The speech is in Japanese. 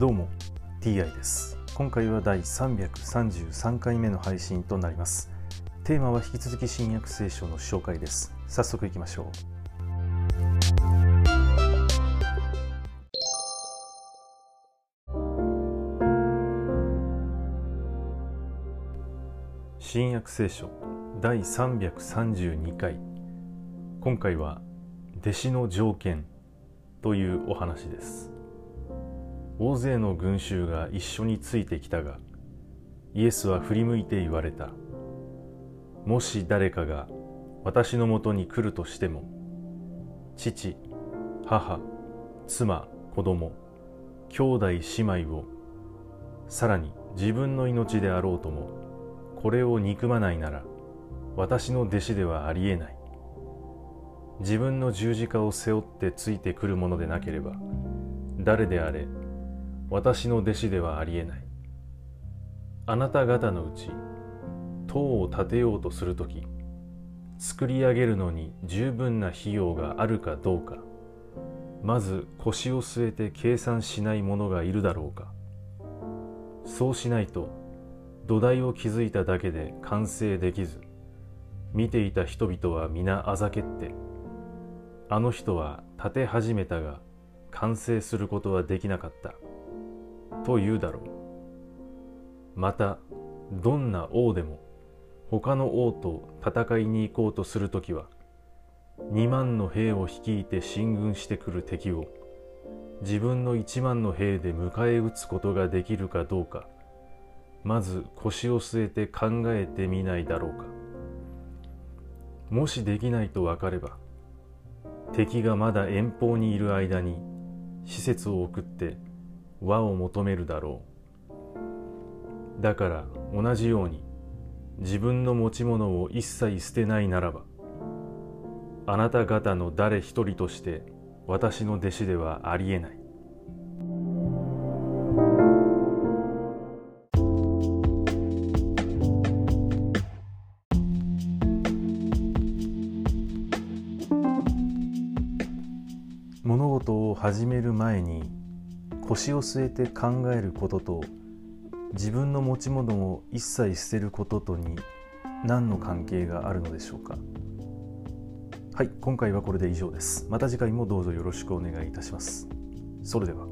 どうも TI です。今回は第333回目の配信となります。テーマは引き続き新約聖書の紹介です。早速いきましょう。新約聖書第332回。今回は弟子の条件というお話です。大勢の群衆が一緒についてきたがイエスは振り向いて言われた。もし誰かが私のもとに来るとしても父母妻子供兄弟姉妹をさらに自分の命であろうともこれを憎まないなら私の弟子ではありえない。自分の十字架を背負ってついてくるものでなければ誰であれ私の弟子ではありえない。あなた方のうち塔を建てようとするとき作り上げるのに十分な費用があるかどうかまず腰を据えて計算しない者がいるだろうか。そうしないと土台を築いただけで完成できず見ていた人々は皆あざけってあの人は建て始めたが完成することはできなかった。と言うだろう。またどんな王でも他の王と戦いに行こうとするときは2万の兵を率いて進軍してくる敵を自分の1万の兵で迎え撃つことができるかどうかまず腰を据えて考えてみないだろうか。もしできないと分かれば敵がまだ遠方にいる間に施設を送って和を求めるだろう。だから同じように自分の持ち物を一切捨てないならばあなた方の誰一人として私の弟子ではありえない。物事を始める前に腰を据えて考えることと自分の持ち物を一切捨てることとに何の関係があるのでしょうか？はい今回はこれで以上です。また次回もどうぞよろしくお願いいたします。それでは。